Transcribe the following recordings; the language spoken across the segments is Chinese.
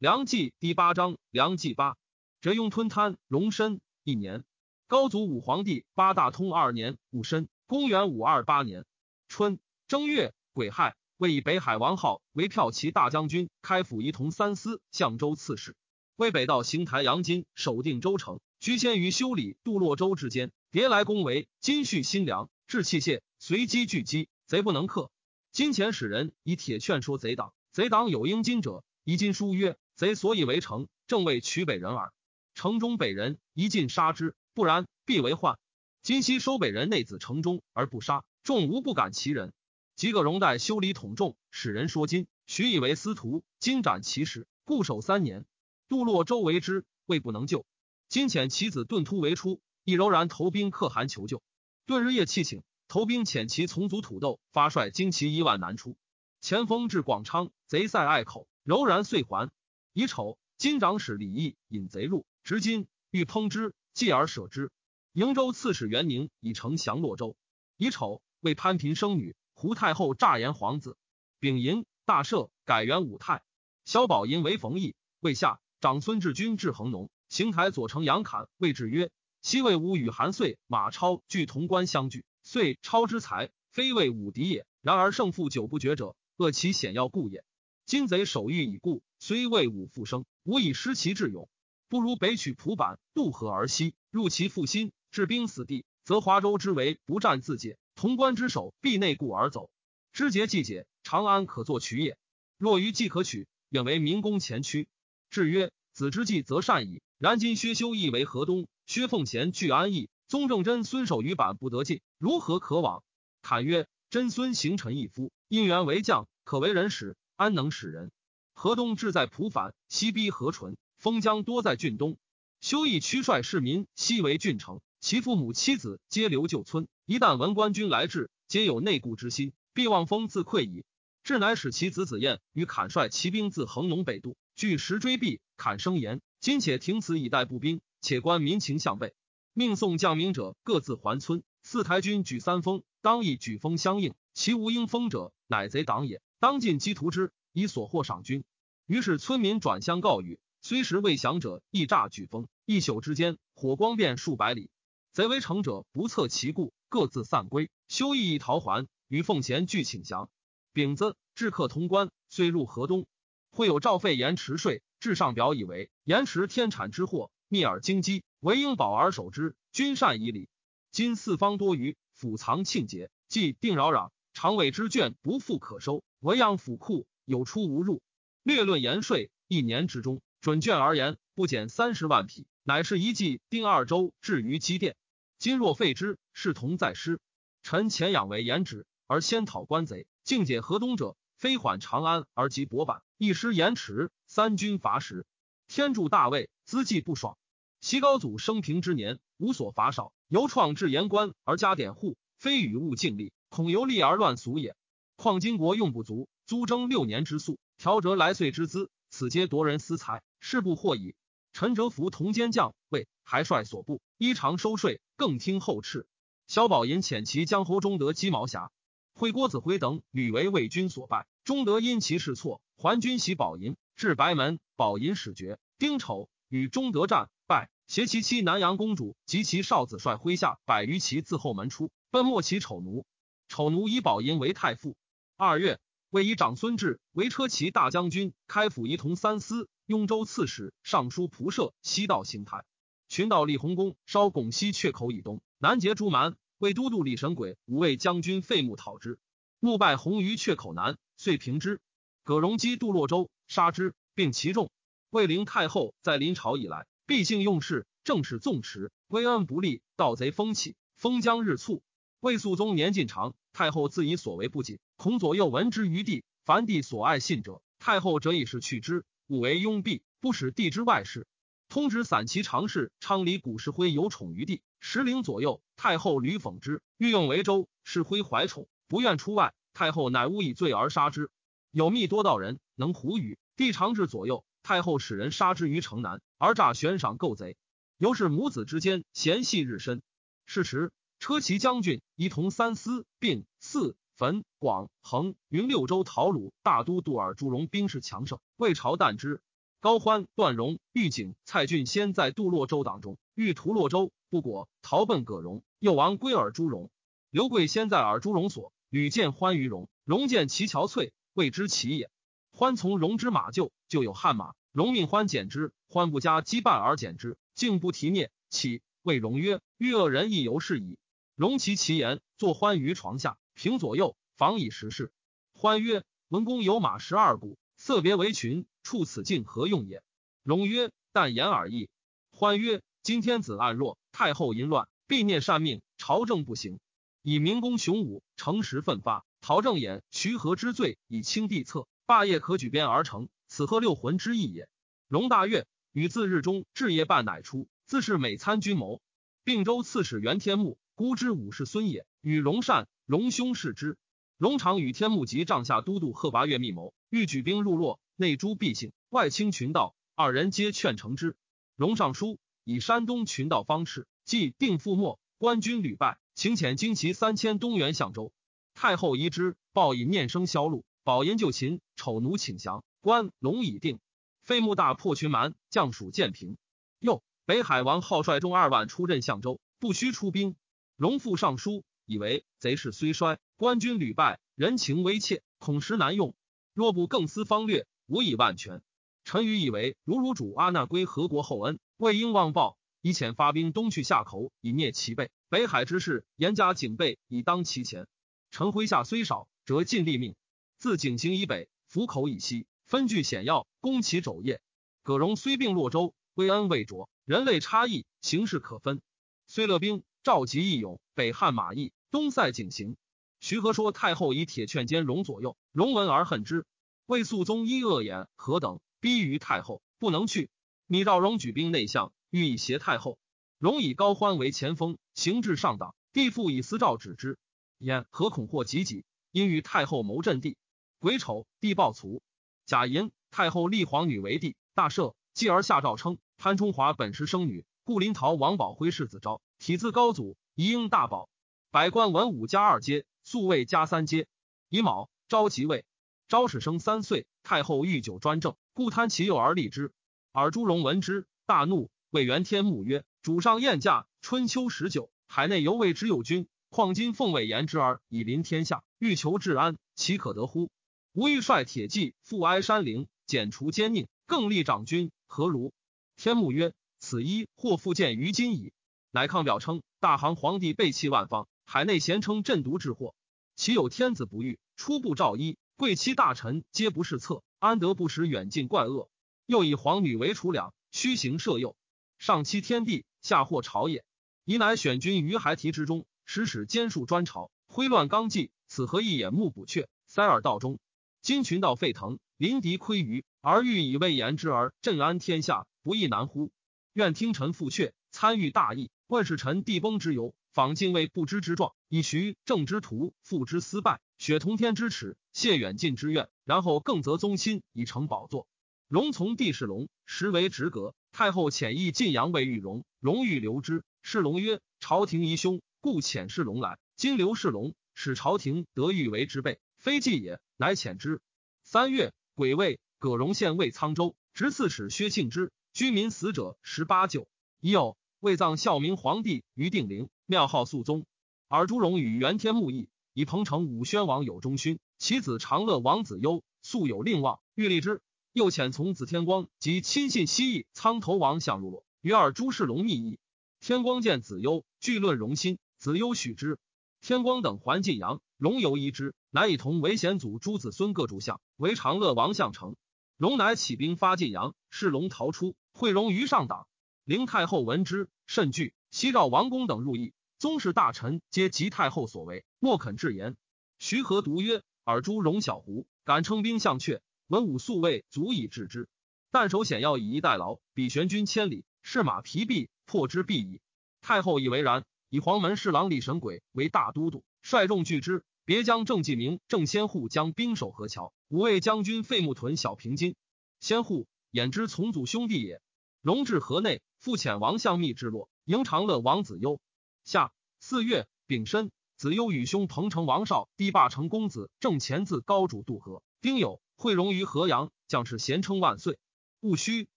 梁冀第八章，梁冀八，折雍吞贪，荣申一年。高祖武皇帝八大通二年戊申，公元五二八年春正月癸亥，为以北海王号为骠骑大将军，开府仪同三司、相州刺史。为北道行台阳金，守定州城，居先于修理杜洛州之间。迭来攻为金续新粮，置器械，随机聚击，贼不能克。金钱使人以铁券说贼党，贼党有应金者，以金书曰。贼所以为城，正为取北人耳。城中北人一尽杀之，不然必为患。今夕收北人内子城中而不杀，众无不敢其人。即个荣代修理统众，使人说金，许以为司徒。金斩其使，固守三年。杜洛周为之，未不能救。今遣其子顿突为出，亦柔然投兵可汗求救。顿日夜气请，投兵遣其从族土豆发率精骑一万南出。前锋至广昌，贼塞隘口，柔然遂还。乙丑，金长史李毅引贼入，执金欲烹之，继而舍之。瀛州刺史元宁以城降洛州。乙丑，为潘嫔生女，胡太后诈言皇子。丙寅，大赦，改元武泰。萧宝寅为冯异，未下长孙志军至衡农，邢台左丞杨侃谓志曰：“西魏武与韩遂、马超俱潼关相聚，遂超之才，非魏武敌也。然而胜负久不决者，恶其险要故也。今贼守御已固。”虽魏武复生，吾以失其智勇，不如北取蒲坂，渡河而西，入其腹心，置兵死地，则华州之围不战自解，潼关之守必内固而走。知节既解，长安可作取也。若于既可取，愿为民工前驱。至曰：子之计则善矣。然今薛修义为河东，薛奉贤据安邑，宗正真孙守于板不得进，如何可往？侃曰：真孙行臣一夫，因缘为将，可为人使，安能使人？河东志在蒲反，西逼河淳，封疆多在郡东。修义驱率市民西为郡城，其父母妻子皆留旧村。一旦闻官军来至，皆有内顾之心，必望风自溃矣。志乃使其子子燕与侃率骑兵自衡龙北渡，据石追壁。侃生言：今且停此以待步兵，且观民情向背。命送将兵者各自还村。四台军举三封，当以举封相应。其无应封者，乃贼党也。当尽击屠之。以所获赏军，于是村民转相告语。虽时未降者，亦诈举风。一宿之间，火光遍数百里。贼为城者不测其故，各自散归。修义一逃还，与奉贤俱请降。丙子，至客潼关，遂入河东。会有赵废延迟税，至上表以为延迟天产之祸，密而精机，唯应保而守之。君善以礼。今四方多余，府藏庆节，既定扰攘，常委之卷不复可收，唯养府库。有出无入，略论盐税。一年之中，准卷而言，不减三十万匹，乃是一计定二州至于积淀。今若废之，视同在失。臣前养为言止，而先讨官贼，境解河东者，非缓长安而及博板，一失延迟，三军乏食。天助大魏，资计不爽。西高祖生平之年，无所乏少，由创制言官而加典户，非与物竞力，恐由利而乱俗也。况金国用不足。租征六年之粟，调折来岁之资，此皆夺人私财，事不获矣。陈哲福同监将为还率所部，依常收税，更听后敕。萧宝寅遣其江侯中得鸡毛侠，会郭子辉等屡为魏军所败，中德因其事错，还军袭宝寅，至白门，宝寅使绝。丁丑，与中德战败，携其妻南阳公主及其少子率麾下百余骑自后门出，奔没其丑奴。丑奴以宝寅为太傅。二月。为以长孙志为车骑大将军，开府仪同三司、雍州刺史、尚书仆射，西道行台。群盗立弘宫，烧拱西阙口以东，南结诸蛮。为都督李神鬼五位将军废墓讨之，木败红于阙口南，遂平之。葛荣基渡洛州，杀之，并其众。魏灵太后在临朝以来，必性用事，政事纵弛，威恩不立，盗贼风起，封疆日促。魏肃宗年近长，太后自以所为不谨。孔左右闻之于地，凡帝所爱信者，太后辄以是去之，勿为拥蔽，不使地之外事。通直散骑常侍昌黎古世辉有宠于地，十陵左右，太后屡讽之，欲用为州。世辉怀宠，不愿出外，太后乃诬以罪而杀之。有密多道人能胡语，帝常至左右，太后使人杀之于城南，而诈悬赏购贼。由是母子之间嫌隙日深。是时，车骑将军仪同三司，并四。汾、广、衡、云六州讨虏大都督尔朱荣兵势强盛，魏朝惮之。高欢、段荣、玉景、蔡俊先在杜洛州党中，欲屠洛州，不果，逃奔葛荣。又王归尔朱荣。刘贵先在尔朱荣所，屡见欢于荣。荣见其憔悴，谓之其也。欢从荣之马厩，就有悍马。荣命欢减之，欢不加羁绊而减之，竟不提灭。起谓荣曰：“欲恶人亦犹是矣。”荣其其言，坐欢于床下，平左右，防以时事。欢曰：“文公有马十二股，色别为群，处此境何用也？”荣曰：“但言而已。”欢曰：“今天子暗弱，太后淫乱，必念善命，朝政不行。以明公雄武，诚实奋发，陶正眼，徐和之罪，以清帝策，霸业可举鞭而成。此贺六魂之意也。”荣大悦，与自日中至夜半，乃出，自是每参军谋。并州刺史袁天穆，孤之武士孙也，与荣善，荣兄视之。荣常与天目及帐下都督贺拔岳密谋，欲举兵入洛，内诛毕姓，外清群盗。二人皆劝成之。荣上书以山东群盗方式，即定覆没，官军屡败，请遣精骑三千东援相州。太后疑之，报以念生销路，保银就秦，丑奴请降，关龙已定。废穆大破群蛮，将属建平。又北海王号率众二万出镇相州，不须出兵。荣复上书，以为贼势虽衰。官军屡败，人情危切，恐时难用。若不更思方略，无以万全。臣愚以为，如汝主阿那归何国厚恩，未应忘报，以遣发兵东去夏口，以灭其备。北海之事，严加警备，以当其前。臣麾下虽少，折尽力命。自井行以北，府口以西，分据险要，攻其肘腋。葛荣虽并洛州，归恩未着，人类差异，形势可分。虽勒兵，召集义勇，北汉马邑，东塞景行。徐和说太后以铁券监容左右，容闻而恨之。魏肃宗因恶言何等，逼于太后，不能去。米兆荣举兵内向，欲以挟太后。荣以高欢为前锋，行至上党。帝父以私诏止之，焉何恐祸及己？因与太后谋阵地。癸丑，帝暴卒。甲寅，太后立皇女为帝，大赦。继而下诏称潘崇华本是生女，故临洮王宝辉世子昭，体自高祖，一应大宝。百官文武加二阶。素位加三阶，乙卯，昭即位。昭始生三岁，太后御酒专政，故贪其幼而立之。尔朱荣闻之，大怒，谓元天穆曰：“主上宴驾，春秋十九，海内犹未之有君，况今奉魏言之而以临天下，欲求治安，岂可得乎？吾欲率铁骑复哀山陵，剪除奸佞，更立长君，何如？”天穆曰：“此一或复见于今矣。”乃抗表称大行皇帝背弃万方，海内咸称镇毒之祸。岂有天子不遇？初不诏衣，贵戚大臣皆不是策，安得不使远近怪恶？又以皇女为储粮，虚行摄诱，上欺天地，下祸朝野。宜乃选君于孩提之中，使使兼术专朝，挥乱纲纪。此何一眼目补阙，塞耳道中？今群盗沸腾，临敌窥鱼，而欲以魏言之而镇安天下，不亦难乎？愿听臣复阙，参与大义，问使臣地崩之由。访晋魏不知之状，以徐正之徒，复之私败，雪同天之耻，谢远近之怨，然后更则宗亲以成宝座。荣从帝是龙，实为直阁。太后遣意晋阳为玉荣，荣欲留之。是龙曰：“朝廷疑凶，故遣是龙来。今刘是龙，使朝廷得欲为之备，非计也，乃遣之。”三月，癸未，葛荣县尉沧州，执刺史薛庆之。居民死者十八九。已有未葬孝明皇帝于定陵。庙号肃宗，尔朱荣与元天穆义，以彭城武宣王有忠勋，其子长乐王子攸素有令望，欲立之。又遣从子天光及亲信西邑苍头王相入洛，与尔朱世龙密议。天光见子攸，具论荣心，子攸许之。天光等还晋阳，荣有疑之，乃以同为贤祖诸子孙各主相，为长乐王相成。荣乃起兵发晋阳，世龙逃出，会荣于上党。灵太后闻之，甚惧，西召王公等入议。宗室大臣皆及太后所为，莫肯置言。徐和独曰：“尔朱荣小胡，敢称兵相阙，文武素位足以治之。但守险要以逸待劳，比玄军千里，士马疲弊，破之必矣。”太后以为然，以黄门侍郎李神轨为大都督，率众拒之。别将郑继明、郑先护将兵守河桥，五位将军费穆屯小平津。先护衍之从祖兄弟也。荣至河内，复遣王相密至洛，迎长乐王子忧。下四月丙申，子忧与兄彭城王少、帝霸成公子正前自高主渡河。丁酉，会荣于河阳，将士咸称万岁。戊戌，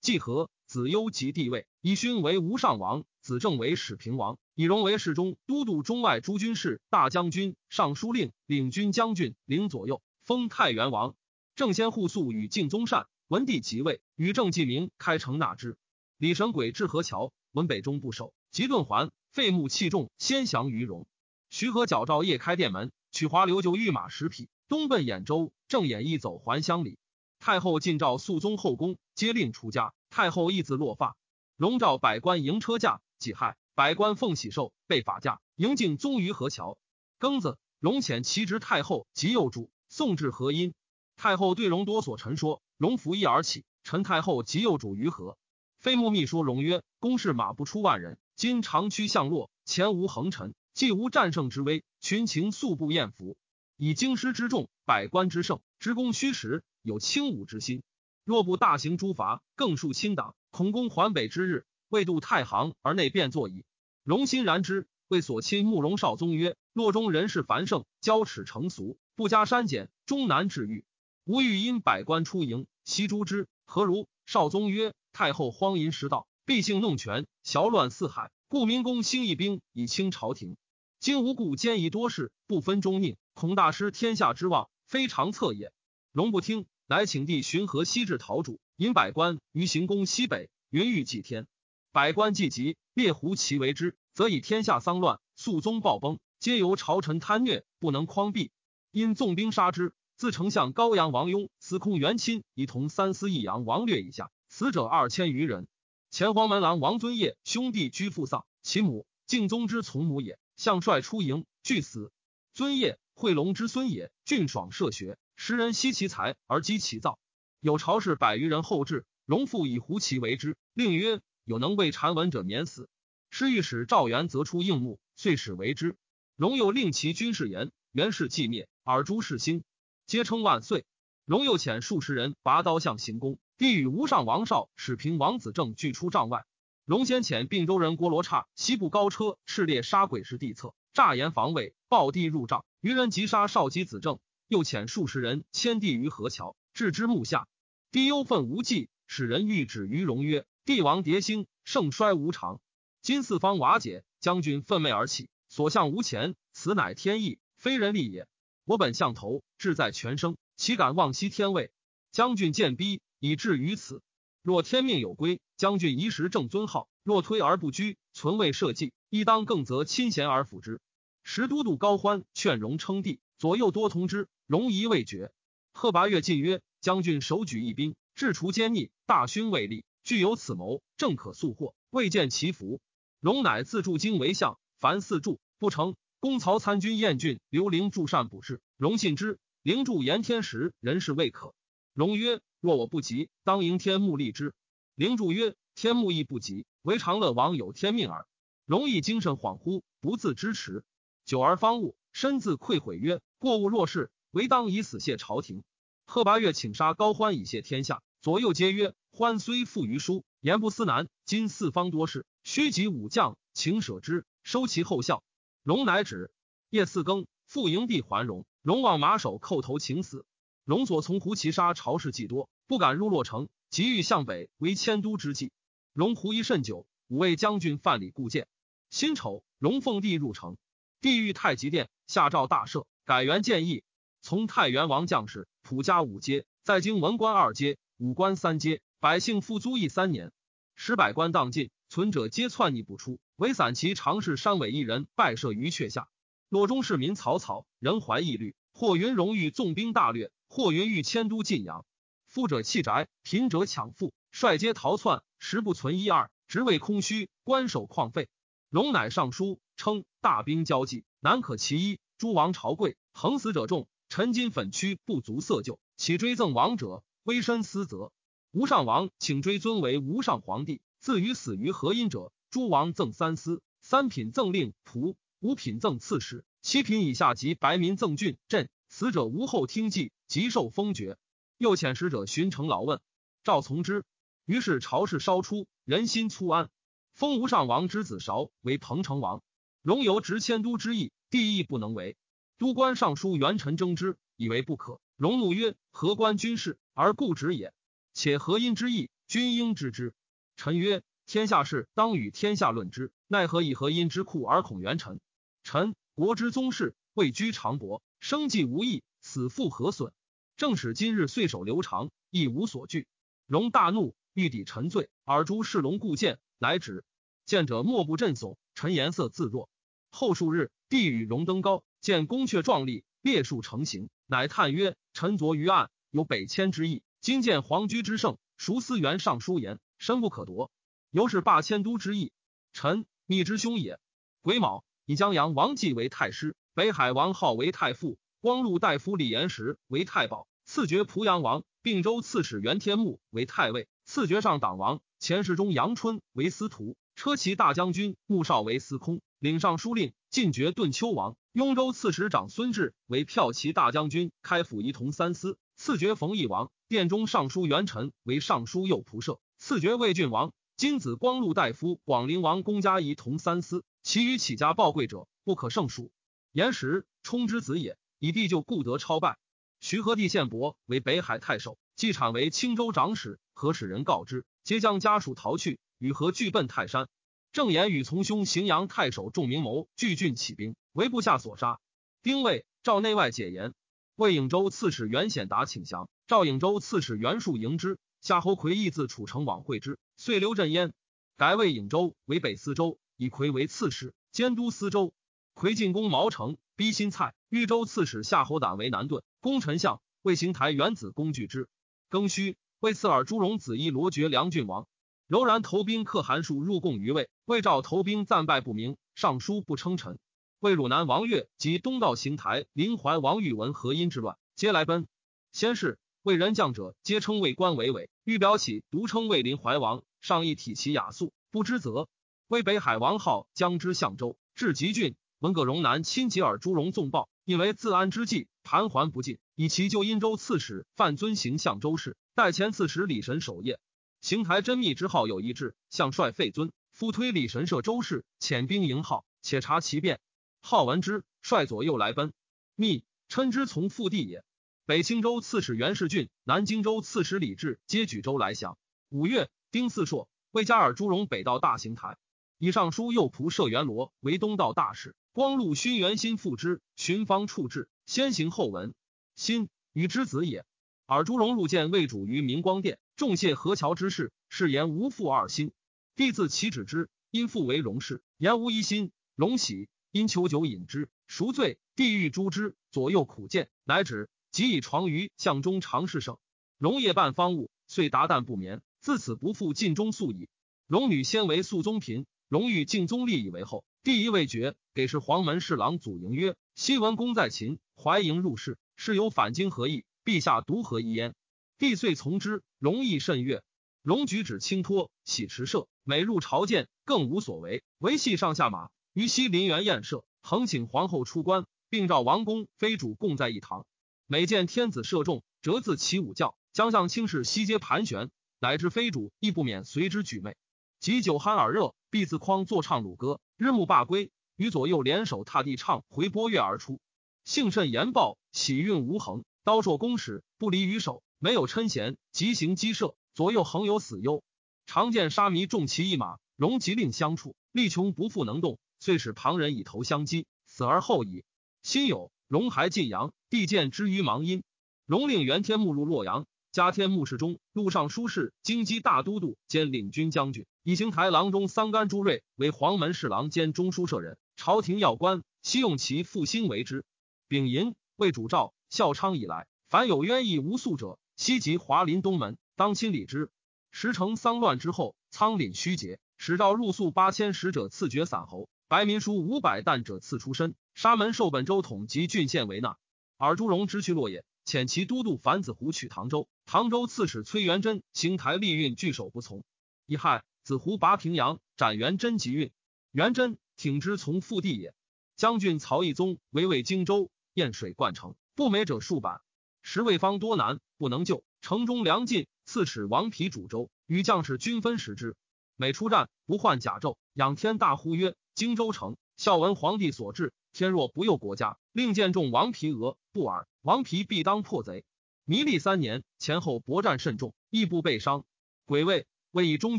季和，子攸及帝位，以勋为吴上王，子正为始平王，以荣为侍中、都督中外诸军事、大将军、尚书令、领军将军，领左右，封太原王。正先护素与敬宗善，文帝即位，与郑继明开城纳之。李神鬼至河桥，闻北中不守，即遁还，废穆弃重，先降于荣。徐和矫诏夜开殿门，取华流就御马十匹，东奔兖州。郑衍一走还乡里。太后进诏肃宗后宫，皆令出家。太后亦自落发。荣召百官迎车驾，己亥，百官奉喜寿，被法驾，迎敬宗于河桥。庚子，荣遣其侄太后及幼主送至河阴。太后对荣多所陈说，荣拂衣而起。陈太后及幼主于河。飞木秘书荣曰：“公事马不出万人，今长驱向洛，前无横陈，既无战胜之威，群情素不厌服。以京师之众，百官之盛，之功虚实，有轻武之心。若不大行诛伐，更树亲党，恐攻环北之日，未渡太行而内变作矣。”荣欣然之，谓所亲慕容绍宗曰：“洛中人士繁盛，交齿成俗，不加删减，终难治愈。吾欲因百官出营，悉诛之，何如？”少宗曰。太后荒淫失道，必性弄权，淆乱四海，故明公兴义兵以清朝廷。今无故奸疑多事，不分忠佞，恐大失天下之望，非常策也。荣不听，乃请帝巡河西至陶主，引百官于行宫西北，云欲祭天。百官既急，列胡其为之，则以天下丧乱，肃宗暴崩，皆由朝臣贪虐，不能匡弼，因纵兵杀之。自丞相高阳王雍、司空元钦，以同三司益阳王略以下。死者二千余人。前黄门郎王尊业兄弟居父丧，其母敬宗之从母也。相帅出营，俱死。尊业惠龙之孙也。俊爽设学，时人惜其才而积其造。有朝士百余人后至，荣父以胡其为之，令曰：有能为禅文者免死。师御史赵元则出应募，遂使为之。荣又令其军事言，元氏既灭，尔诸世兴，皆称万岁。荣又遣数十人拔刀向行宫。帝与吴上王绍、始平王子正俱出帐外。荣先遣并州人郭罗刹西部高车赤烈杀鬼时地侧，诈言防卫，暴帝入帐。余人急杀少姬子正，又遣数十人迁帝于河桥，置之幕下。帝忧愤无忌，使人谕止于荣曰：“帝王迭兴，盛衰无常。今四方瓦解，将军愤懑而起，所向无前，此乃天意，非人力也。我本相头，志在全生，岂敢妄欺天位？将军见逼。”以至于此，若天命有归，将军宜时正尊号；若推而不居，存位社稷，亦当更则亲贤而辅之。时都督高欢劝荣称帝，左右多同之，荣疑未决。贺拔岳进曰：“将军手举一兵，制除奸逆，大勋未立，具有此谋，正可速获。未见其福。”荣乃自铸京为相，凡四柱不成。公曹参军晏俊、刘灵助善补事，荣信之。灵助言天时，人事未可。荣曰。若我不急，当迎天目立之。灵柱曰：“天目亦不急，唯长乐王有天命耳。”荣亦精神恍惚，不自支持。久而方悟，身自愧悔曰：“过误若是，唯当以死谢朝廷。”贺拔岳请杀高欢以谢天下，左右皆曰：“欢虽富于书，言不思难。今四方多事，须及武将，请舍之，收其后效。”荣乃止。夜四更，复营地还荣。荣望马首叩头请死。荣所从胡骑杀朝士既多，不敢入洛城，急欲向北为迁都之计。荣胡疑甚久，五位将军范蠡固谏。辛丑，荣奉帝入城，帝御太极殿，下诏大赦，改元建议。从太原王将士，普加五阶，在京文官二阶，武官三阶，百姓复租役三年。使百官荡尽，存者皆篡逆不出，唯散骑常侍山尾一人拜设于阙下。洛中市民草草，人怀疑虑，或云荣欲纵兵大掠。或云欲迁都晋阳，富者弃宅，贫者抢富，率皆逃窜，实不存一二，职位空虚，官守旷废。荣乃上书称大兵交际，难可其一。诸王朝贵，横死者众，陈金粉躯不足色旧，岂追赠王者，微身私责。吴上王请追尊为吴上皇帝，自于死于何因者，诸王赠三司，三品赠令仆，五品赠刺史，七品以下及白民赠郡镇。死者无后听祭，即受封爵。又遣使者巡城劳问，赵从之。于是朝事稍出，人心粗安，封吴上王之子韶为彭城王。荣由执迁都之意，帝亦不能为。都官尚书元臣争之，以为不可。荣怒曰：“何官军事而固执也？且何因之意？君应知之。臣曰：天下事当与天下论之，奈何以何因之库而恐元臣？臣国之宗室，位居长伯，生计无益，死复何损？正使今日岁首流长，亦无所惧。荣大怒，欲抵臣罪。尔诸侍龙固见，乃止。见者莫不震悚。臣颜色自若。后数日，帝与荣登高，见宫阙壮丽，列数成行，乃叹曰：“臣昨于岸，有北迁之意。今见皇居之盛，孰思原尚书言，深不可夺。由是罢迁都之意。臣密之兄也。”癸卯，以江阳王继为太师，北海王浩为太傅，光禄大夫李延时为太保，赐爵濮阳王，并州刺史袁天穆为太尉，赐爵上党王，前世中杨春为司徒。车骑大将军穆少为司空，领尚书令，进爵顿丘王。雍州刺史长孙志为骠骑大将军，开府仪同三司，赐爵冯异王。殿中尚书元臣为尚书右仆射，赐爵魏郡王。金子光禄大夫广陵王公家仪同三司，其余起家报贵者不可胜数。延时冲之子也，以弟就故得超拜。徐和帝献伯为北海太守，季产为青州长史。何使人告之，皆将家属逃去。与何俱奔泰山，正言与从兄荥阳太守仲明谋拒郡起兵，为部下所杀。丁未，赵内外解言。魏颍州刺史袁显达请降，赵颍州刺史袁术迎之。夏侯魁亦自楚城往会之，遂留镇焉。改魏颍州为北司州，以魁为刺史，监督司州。魁进攻毛城，逼新蔡。豫州刺史夏侯胆为南顿，攻丞相。魏邢台元子攻拒之。庚戌，魏刺耳朱荣子一罗爵梁郡王。柔然投兵可汗数入贡于魏，魏赵投兵战败不明，尚书不称臣。魏汝南王悦及东道邢台临淮王宇文合阴之乱，皆来奔。先是魏人将者，皆称魏官为伟，欲表起独称魏临淮王，上亦体其雅素，不知则。魏北海王号将之相州，至吉郡，闻葛荣南亲吉尔朱荣纵暴，因为自安之计，盘桓不进，以其就殷州刺史范尊行相州事，代前刺史李神守业。邢台真密之号有一志，相帅废尊，复推李神社周氏，遣兵迎号，且察其变。号闻之，率左右来奔。密称之从父弟也。北青州刺史袁世俊、南荆州刺史李治皆举州来降。五月，丁巳朔，魏加尔朱荣北道大邢台，以尚书右仆射元罗为东道大使。光禄勋元新复之，寻方处置，先行后闻。新与之子也。尔朱荣入见魏主于明光殿。重谢河桥之事，是言无负二心。帝自其止之，因父为荣氏，言无一心。荣喜，因求酒饮之，赎罪。帝欲诛之，左右苦谏，乃止。即以床于相中常侍省。荣夜半方物，遂达旦不眠。自此不复尽忠素矣。荣女先为肃宗嫔，荣欲敬宗立以为后。帝一未决，给是黄门侍郎祖营曰：“昔文公在秦怀营入室，是有反京何意？陛下独何一焉？”帝遂从之，容亦甚悦。荣举止轻脱，喜持射，每入朝见，更无所为，唯系上下马。于西林园宴射，恒请皇后出关，并召王公、妃主共在一堂。每见天子射中，折自起舞教，将相轻视西街盘旋，乃至非主亦不免随之举媚。及酒酣耳热，必自匡坐唱鲁歌，日暮罢归，与左右联手踏地唱回波月而出，幸甚言报，喜运无恒，刀槊弓矢不离于手。没有嗔嫌，即行击射，左右横有死忧。常见沙弥重骑一马，荣即令相处，力穷不复能动，遂使旁人以头相击，死而后已。心有，荣还晋阳，帝见之于芒阴。荣令元天穆入洛阳，加天穆侍中、录尚书事、京畿大都督兼领军将军，以行台郎中桑干朱瑞为黄门侍郎兼中书舍人。朝廷要官，悉用其复兴为之。丙寅，为主诏孝昌以来，凡有冤意无诉者。悉及华林东门，当亲理之。时成丧乱之后，仓廪虚节，使诏入宿八千使者赐爵散侯，白民书五百担者赐出身。沙门受本州统及郡县为纳。尔朱荣之去洛野，遣其都督樊子胡取唐州。唐州刺史崔元贞行台利运拒守不从，乙亥，子胡拔平阳，斩元贞及运。元贞挺之从父弟也。将军曹义宗围魏荆州，堰水灌城，不美者数百。时魏方多难，不能救。城中粮尽，刺史王丕主州，与将士均分食之。每出战，不患甲胄，仰天大呼曰：“荆州城，孝文皇帝所至。天若不佑国家，令见众王皮额不尔。王皮必当破贼。弥历三年，前后搏战甚重，亦不被伤。癸未，为以中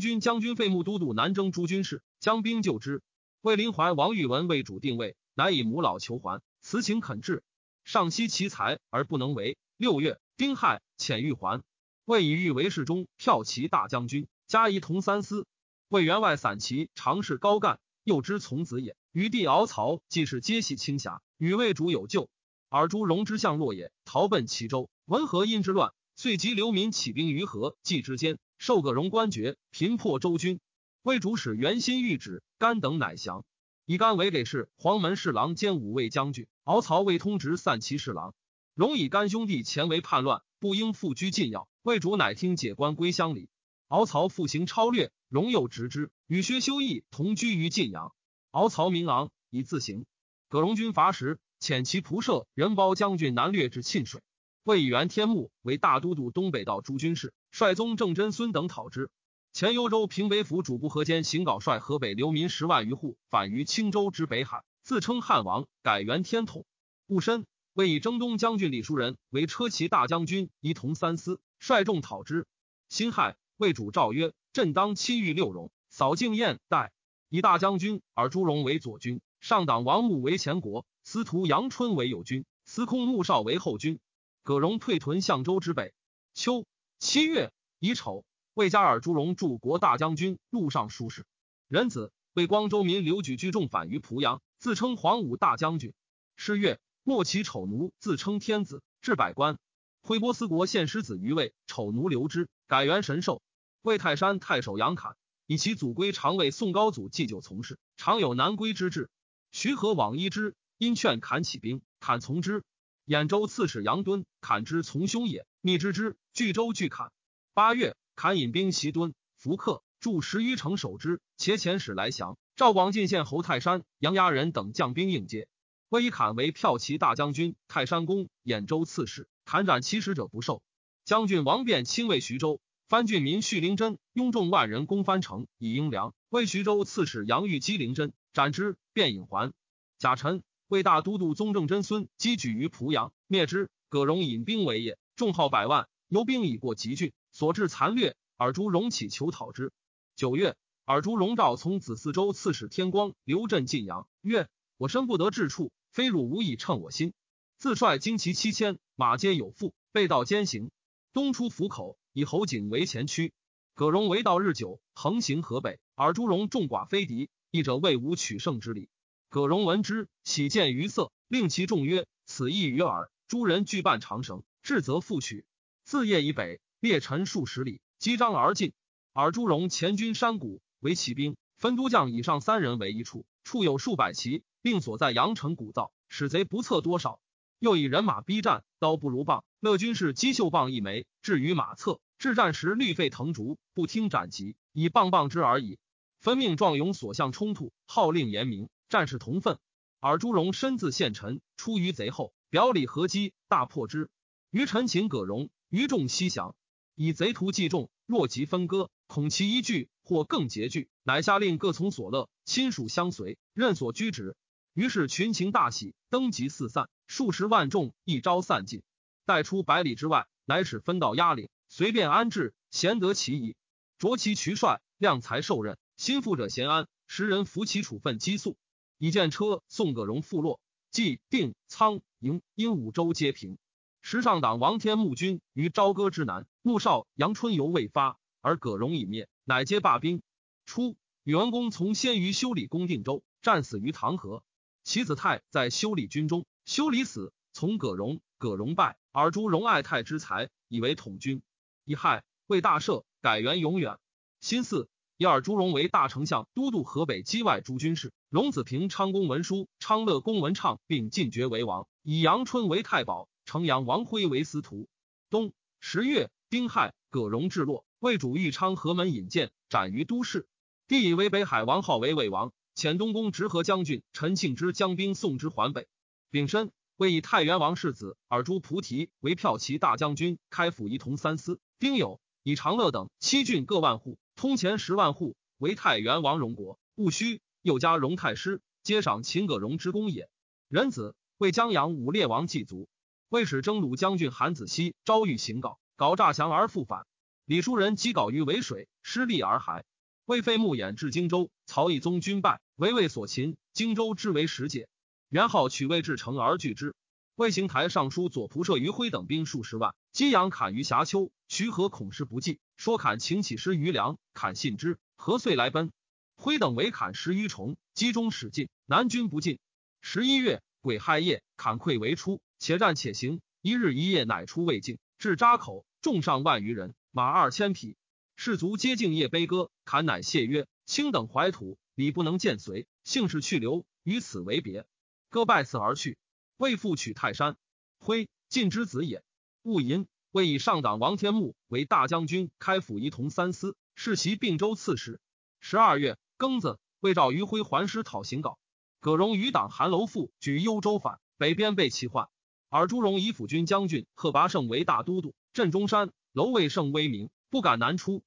军将军费穆都督南征诸军事，将兵救之。魏林怀王玉文为主定位，乃以母老求还，辞请恳至。上惜其才而不能为。六月，丁亥，遣玉环。魏以玉为侍中、骠骑大将军，加仪同三司。魏员外散骑常侍高干，又之从子也。余弟敖曹既是皆系青霞，与魏主有旧。尔朱荣之相落也，逃奔齐州。闻何因之乱，遂集流民起兵于河济之间，受葛荣官爵，平破周军。魏主使元心谕旨，甘等乃降。以甘为给事，黄门侍郎兼五卫将军。敖曹为通直散骑侍郎。荣以甘兄弟前为叛乱，不应复居晋要。魏主乃听解官归乡里。敖曹复行超略，荣又直之，与薛修义同居于晋阳。敖曹名昂，以自行。葛荣军伐时，遣其仆射任包将军南掠至沁水。魏以元天穆为大都督东北道诸军事，率宗正真孙等讨之。前幽州平北府主簿河间行稿率河北流民十万余户反于青州之北海，自称汉王，改元天统。戊申，魏以征东将军李叔仁为车骑大将军，仪同三司，率众讨之。辛亥，魏主诏曰：“朕当七御六戎，扫敬宴待。以大将军而朱荣为左军，上党王穆为前国，司徒杨春为右军，司空穆少为后军。葛荣退屯相州之北。秋七月乙丑。”魏加尔朱荣助国大将军，路上书事。仁子为光州民刘举聚众反于濮阳，自称黄武大将军。是月，莫其丑奴自称天子，至百官。徽波斯国献师子于魏，丑奴留之，改元神兽。魏泰山太守杨侃以其祖归常为宋高祖祭酒从事，常有南归之志。徐和往依之，因劝侃起兵，侃从之。兖州刺史杨敦侃之从兄也，密之之，据州拒侃。八月。坎引兵袭敦，福克驻十余城守之。且遣使来降。赵广进献侯泰山、杨牙人等将兵应接。魏以坎为骠骑大将军、泰山公、兖州刺史。砍斩其使者不受。将军王变亲卫徐州，番郡民叙灵真拥众万人攻番城，以应粮。为徐州刺史杨玉击灵真，斩之。便引还。贾臣为大都督宗正真孙击举于濮阳，灭之。葛荣引兵为业，众号百万，游兵已过吉郡。所至残掠，尔朱荣起求讨之。九月，尔朱荣召从子四州刺史天光刘镇晋阳，曰：“我身不得志处，非汝无以称我心。自率精骑七千，马皆有负，背道兼行。东出府口，以侯景为前驱。葛荣为道日久，横行河北。尔朱荣众寡非敌，义者未无取胜之理。葛荣闻之，喜见于色，令其众曰：‘此意于耳。’诸人俱半长绳，至则复取。自夜以北。”列陈数十里，击张而进。尔朱荣前军山谷，为骑兵，分都将以上三人为一处，处有数百骑，并所在阳城古道，使贼不测多少。又以人马逼战，刀不如棒。乐军士击绣棒一枚，置于马侧。至战时，绿沸腾烛，不听斩击，以棒棒之而已。分命壮勇所向冲突，号令严明，战士同愤。尔朱荣身自献臣，出于贼后，表里合击，大破之。于陈秦葛荣，于众西降。以贼徒计众，若即分割，恐其一聚或更拮据，乃下令各从所乐，亲属相随，任所居止。于是群情大喜，登极四散，数十万众一朝散尽。带出百里之外，乃使分道压岭，随便安置，贤得其宜。着其渠帅，量才受任，心腹者贤安，时人服其处分激素。以见车送葛荣复落，既定仓营，因五州皆平。时上党王天穆军于朝歌之南，穆少、杨春犹未发，而葛荣已灭，乃皆罢兵。初，宇文公从先于修理公定州，战死于唐河。其子泰在修理军中，修理死，从葛荣，葛荣败，尔朱荣爱太之才，以为统军。乙亥，为大赦，改元永远。辛巳，以尔朱荣为大丞相，都督河北畿外诸军事。荣子平昌公文书，昌乐公文畅，并进爵为王，以杨春为太保。城阳王辉为司徒。冬十月，丁亥，葛荣至洛，魏主豫昌河门引荐，斩于都市。帝以为北海王号为魏王，遣东宫直河将军陈庆之将兵送之环北。丙申，为以太原王世子尔朱菩提为骠骑大将军，开府仪同三司。丁酉，以长乐等七郡各万户，通前十万户，为太原王荣国。戊戌，又加荣太师，皆赏秦葛荣之功也。仁子为江阳武烈王祭祖。魏使征虏将军韩子熙招谕行稿，搞诈降而复返。李叔仁击稿于渭水，失利而还。魏废穆衍至荆州，曹义宗军败，为魏所擒，荆州之为石解。元昊取魏至城而拒之。魏行台尚书左仆射于辉等兵数十万，击阳砍于峡丘。徐和恐失不济，说砍请起师于梁，砍信之，何遂来奔。辉等围砍十余重，击中使进，南军不进。十一月，癸亥夜，砍溃为出，且战且行。一日一夜，乃出魏境，至扎口，众上万余人，马二千匹。士卒皆敬业悲歌。砍乃谢曰：“卿等怀土，礼不能见随，幸是去留，于此为别。”歌拜辞而去。魏复取泰山，辉晋之子也。戊寅。魏以上党王天穆为大将军，开府仪同三司，世袭并州刺史。十二月庚子，魏召于辉还师讨行稿。葛荣余党韩楼父举幽州反，北边被其患。尔朱荣以辅军将军贺拔胜为大都督，镇中山。楼魏胜威名，不敢南出。